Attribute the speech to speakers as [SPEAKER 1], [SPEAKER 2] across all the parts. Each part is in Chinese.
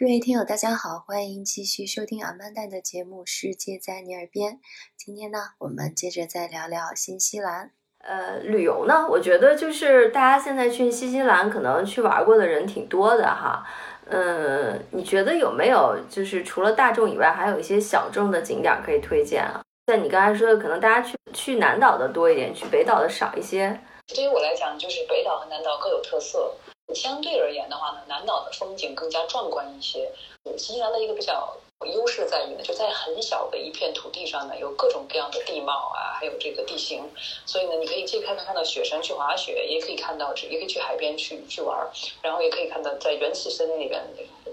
[SPEAKER 1] 各位听友，大家好，欢迎继续收听阿曼达的节目《世界在你耳边》。今天呢，我们接着再聊聊新西兰。
[SPEAKER 2] 呃，旅游呢，我觉得就是大家现在去新西兰，可能去玩过的人挺多的哈。嗯，你觉得有没有就是除了大众以外，还有一些小众的景点可以推荐啊？像你刚才说的，可能大家去去南岛的多一点，去北岛的少一些。
[SPEAKER 3] 对于我来讲，就是北岛和南岛各有特色。相对而言的话呢，南岛的风景更加壮观一些。新西兰的一个比较优势在于呢，就在很小的一片土地上呢，有各种各样的地貌啊，还有这个地形，所以呢，你可以既看看到雪山去滑雪，也可以看到，也可以去海边去去玩，然后也可以看到在原始森林里边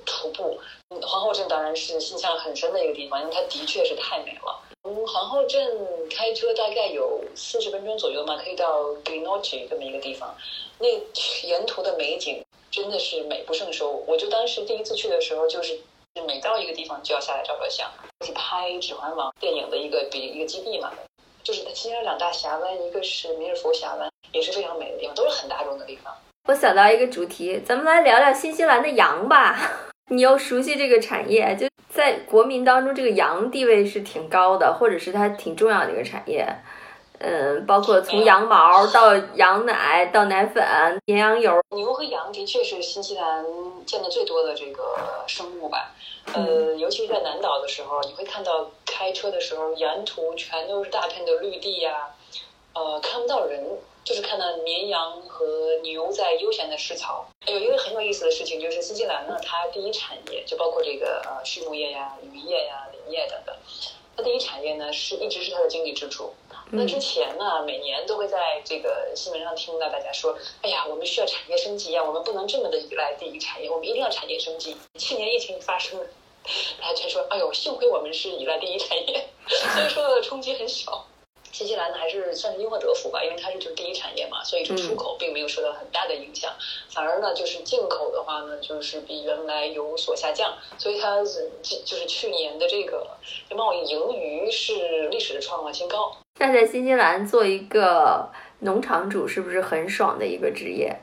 [SPEAKER 3] 徒步。皇后镇当然是印象很深的一个地方，因为它的确是太美了。从皇后镇开车大概有四十分钟左右嘛，可以到 Greenock 这么一个地方。那沿途的美景真的是美不胜收。我就当时第一次去的时候，就是每到一个地方就要下来照照相，去拍《指环王》电影的一个比一个基地嘛。就是新西兰两大峡湾，一个是米尔福峡湾，也是非常美的地方，都是很大众的地方。
[SPEAKER 2] 我想到一个主题，咱们来聊聊新西兰的羊吧。你又熟悉这个产业，就在国民当中，这个羊地位是挺高的，或者是它挺重要的一个产业。嗯，包括从羊毛到羊奶到奶粉、绵羊油。
[SPEAKER 3] 牛和羊的确是新西兰见的最多的这个生物吧。呃，尤其是在南岛的时候，你会看到开车的时候，沿途全都是大片的绿地呀，呃，看不到人。就是看到绵羊和牛在悠闲的吃草。有一个很有意思的事情，就是新西兰呢，它第一产业就包括这个呃畜牧业呀、渔业呀、林业等等。它第一产业呢是一直是它的经济支柱。那之前呢，每年都会在这个新闻上听到大家说：“哎呀，我们需要产业升级呀，我们不能这么的依赖第一产业，我们一定要产业升级。”去年疫情发生，大家才说：“哎呦，幸亏我们是依赖第一产业，所以说冲击很小。”新西兰呢还是算是因祸得福吧，因为它是就是第一产业嘛，所以这出口并没有受到很大的影响，反而呢就是进口的话呢就是比原来有所下降，所以它是就是去年的这个贸易盈余是历史的创新高。
[SPEAKER 2] 那在新西兰做一个农场主是不是很爽的一个职业？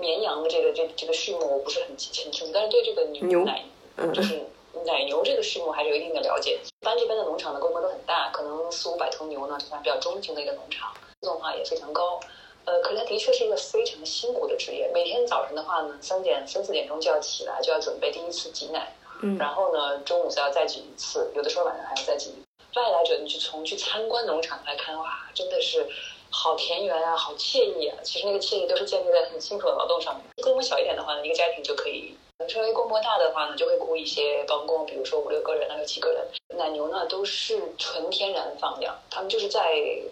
[SPEAKER 3] 绵羊的这个这这个畜牧我不是很清楚，但是对这个牛奶嗯就是。奶牛这个畜牧还是有一定的了解。一般这边的农场的规模都很大，可能四五百头牛呢，就算比较中型的一个农场，自动化也非常高。呃，可是它的确是一个非常辛苦的职业。每天早晨的话呢，三点三四点钟就要起来，就要准备第一次挤奶，嗯，然后呢，中午再要再挤一次，有的时候晚上还要再挤。外来者，你去从去参观农场来看，哇，真的是好田园啊，好惬意啊。其实那个惬意都是建立在很辛苦的劳动上面。规模小一点的话呢，一个家庭就可以。稍微规模大的话呢，就会雇一些帮工，比如说五六个人、六七个人。奶牛呢都是纯天然放养，他们就是在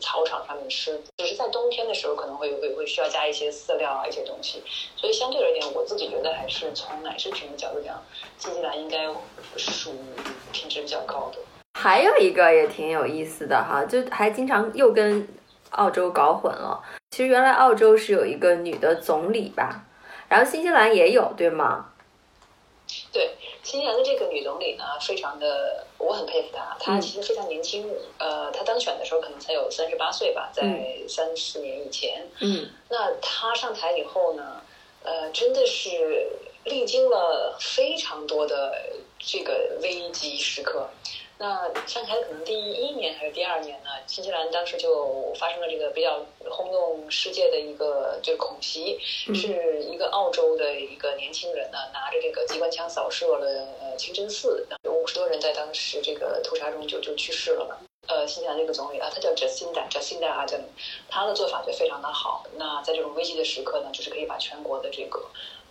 [SPEAKER 3] 草场上面吃，只是在冬天的时候可能会会会需要加一些饲料啊一些东西。所以相对而言，我自己觉得还是从奶制品的角度讲，新西兰应该属于品质比较高的。
[SPEAKER 2] 还有一个也挺有意思的哈，就还经常又跟澳洲搞混了。其实原来澳洲是有一个女的总理吧，然后新西兰也有，对吗？
[SPEAKER 3] 对新西兰的这个女总理呢，非常的，我很佩服她。她其实非常年轻，呃，她当选的时候可能才有三十八岁吧，在三四年以前。
[SPEAKER 2] 嗯，
[SPEAKER 3] 那她上台以后呢，呃，真的是历经了非常多的这个危机时刻。那上台的可能第一年还是第二年呢，新西兰当时就发生了这个比较轰动世界的一个就是恐袭，是一个澳洲的一个年轻人呢拿着这个机关枪扫射了呃清真寺，有五十多人在当时这个屠杀中就就去世了嘛。呃，新西兰这个总理啊，他叫 Jacinda Jacinda Ardern，他的做法就非常的好。那在这种危机的时刻呢，就是可以把全国的这个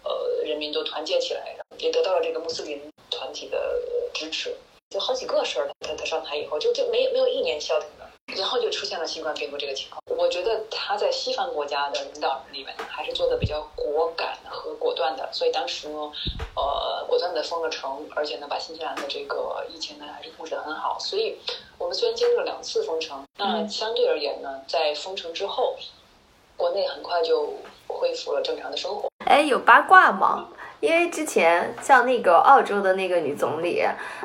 [SPEAKER 3] 呃人民都团结起来，也得到了这个穆斯林团体的支持。就好几个事儿，他他上台以后就就没没有一年消停的，然后就出现了新冠病毒这个情况。我觉得他在西方国家的领导人里面还是做的比较果敢和果断的，所以当时呢，呃，果断的封了城，而且呢，把新西兰的这个疫情呢还是控制的很好。所以我们虽然经历了两次封城，那相对而言呢，在封城之后，国内很快就恢复了正常的生活。
[SPEAKER 2] 哎，有八卦吗？因为之前像那个澳洲的那个女总理，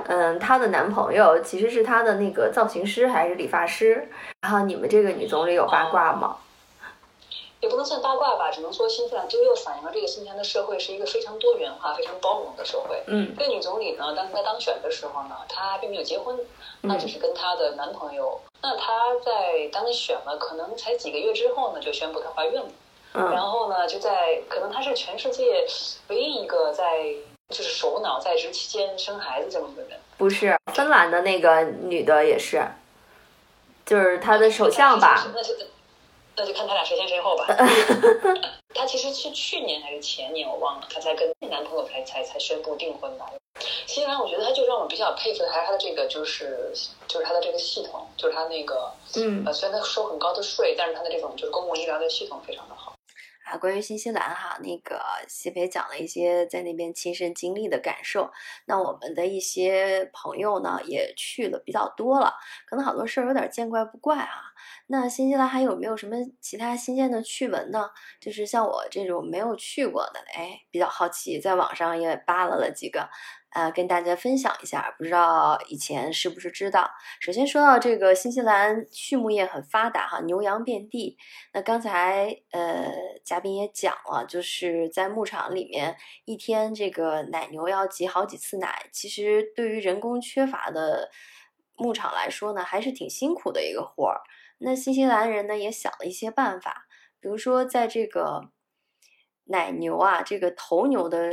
[SPEAKER 2] 嗯，她的男朋友其实是她的那个造型师还是理发师。然后你们这个女总理有八卦吗？
[SPEAKER 3] 也不能算八卦吧，只能说新西兰就又反映了这个新西兰的社会是一个非常多元化、非常包容的社会。
[SPEAKER 4] 嗯
[SPEAKER 3] 这个女总理呢，当时在当选的时候呢，她并没有结婚，那只是跟她的男朋友。那她在当选了可能才几个月之后呢，就宣布她怀孕了。然
[SPEAKER 4] 嗯
[SPEAKER 3] 后呢，就在可能他是全世界唯一一个在就是首脑在职期间生孩子这么一个人。
[SPEAKER 4] 不是芬兰的那个女的也是，就是她的首相吧？
[SPEAKER 3] 那就那就看他俩谁先谁后吧。她其实是去年还是前年我忘了，她才跟男朋友才才才宣布订婚的。新西兰，我觉得他就让我比较佩服的还是他的这个，就是就是他的这个系统，就是他那个
[SPEAKER 4] 嗯
[SPEAKER 3] 呃，虽然他收很高的税，但是他的这种就是公共医疗的系统非常的好。
[SPEAKER 2] 啊，关于新西兰哈，那个西培讲了一些在那边亲身经历的感受。那我们的一些朋友呢，也去了比较多了，可能好多事儿有点见怪不怪啊。那新西兰还有没有什么其他新鲜的趣闻呢？就是像我这种没有去过的，哎，比较好奇，在网上也扒拉了几个，呃，跟大家分享一下。不知道以前是不是知道？首先说到这个新西兰畜牧业很发达哈，牛羊遍地。那刚才呃，嘉宾也讲了，就是在牧场里面，一天这个奶牛要挤好几次奶，其实对于人工缺乏的牧场来说呢，还是挺辛苦的一个活儿。那新西兰人呢，也想了一些办法，比如说在这个奶牛啊，这个头牛的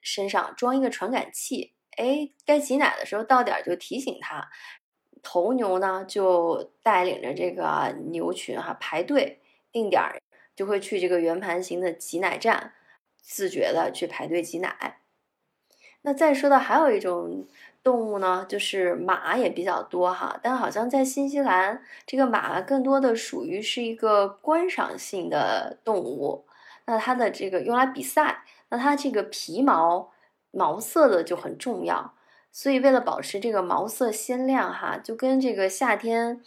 [SPEAKER 2] 身上装一个传感器，哎，该挤奶的时候到点儿就提醒它。头牛呢就带领着这个牛群哈、排队，定点儿就会去这个圆盘形的挤奶站，自觉的去排队挤奶。那再说到还有一种动物呢，就是马也比较多哈，但好像在新西兰，这个马更多的属于是一个观赏性的动物。那它的这个用来比赛，那它这个皮毛毛色的就很重要。所以为了保持这个毛色鲜亮哈，就跟这个夏天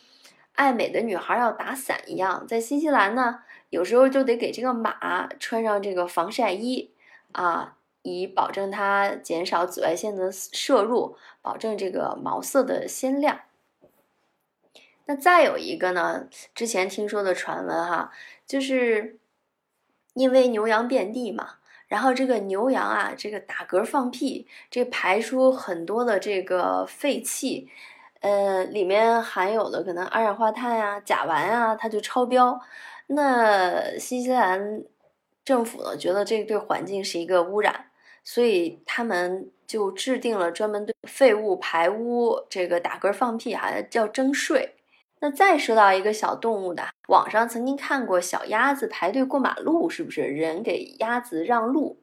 [SPEAKER 2] 爱美的女孩要打伞一样，在新西兰呢，有时候就得给这个马穿上这个防晒衣啊，以保证它减少紫外线的摄入，保证这个毛色的鲜亮。那再有一个呢，之前听说的传闻哈，就是因为牛羊遍地嘛。然后这个牛羊啊，这个打嗝放屁，这排出很多的这个废气，呃，里面含有的可能二氧化碳呀、甲烷啊，它就超标。那新西兰政府呢，觉得这对环境是一个污染，所以他们就制定了专门对废物排污、这个打嗝放屁还叫征税。那再说到一个小动物的，网上曾经看过小鸭子排队过马路，是不是人给鸭子让路？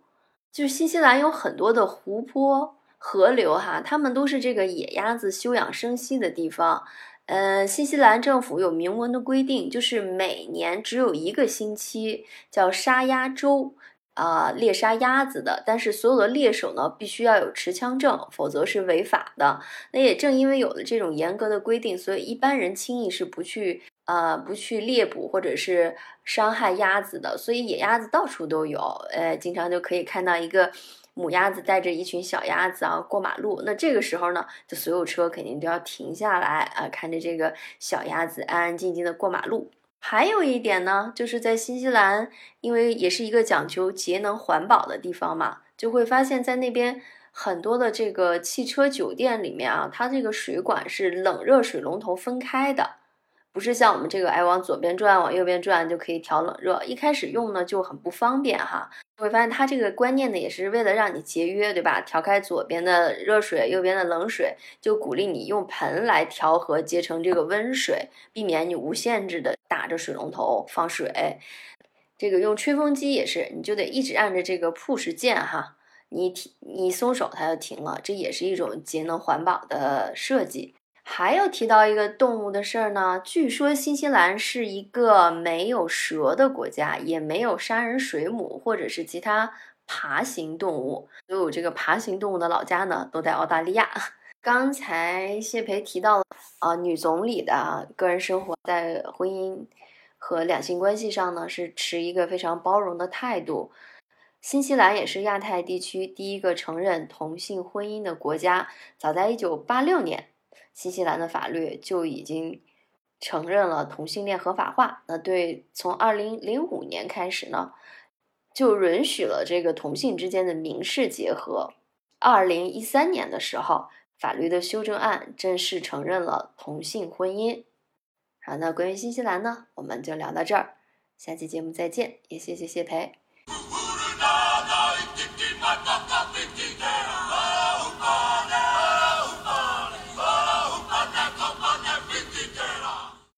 [SPEAKER 2] 就是新西兰有很多的湖泊、河流，哈，它们都是这个野鸭子休养生息的地方。呃，新西兰政府有明文的规定，就是每年只有一个星期叫杀鸭周。啊，猎杀鸭子的，但是所有的猎手呢，必须要有持枪证，否则是违法的。那也正因为有了这种严格的规定，所以一般人轻易是不去呃不去猎捕或者是伤害鸭子的。所以野鸭子到处都有，呃，经常就可以看到一个母鸭子带着一群小鸭子啊过马路。那这个时候呢，就所有车肯定都要停下来啊，看着这个小鸭子安安静静的过马路。还有一点呢，就是在新西兰，因为也是一个讲究节能环保的地方嘛，就会发现，在那边很多的这个汽车酒店里面啊，它这个水管是冷热水龙头分开的，不是像我们这个哎往左边转往右边转就可以调冷热，一开始用呢就很不方便哈。会发现它这个观念呢，也是为了让你节约，对吧？调开左边的热水，右边的冷水，就鼓励你用盆来调和结成这个温水，避免你无限制的打着水龙头放水。这个用吹风机也是，你就得一直按着这个 push 键哈，你停你松手它就停了，这也是一种节能环保的设计。还有提到一个动物的事儿呢，据说新西兰是一个没有蛇的国家，也没有杀人水母或者是其他爬行动物。所有这个爬行动物的老家呢，都在澳大利亚。刚才谢培提到啊、女总理的个人生活在婚姻和两性关系上呢，是持一个非常包容的态度。新西兰也是亚太地区第一个承认同性婚姻的国家，早在一九八六年。新西兰的法律就已经承认了同性恋合法化。那对，从二零零五年开始呢，就允许了这个同性之间的民事结合。二零一三年的时候，法律的修正案正式承认了同性婚姻。好，那关于新西兰呢，我们就聊到这儿，下期节目再见，也谢谢谢培。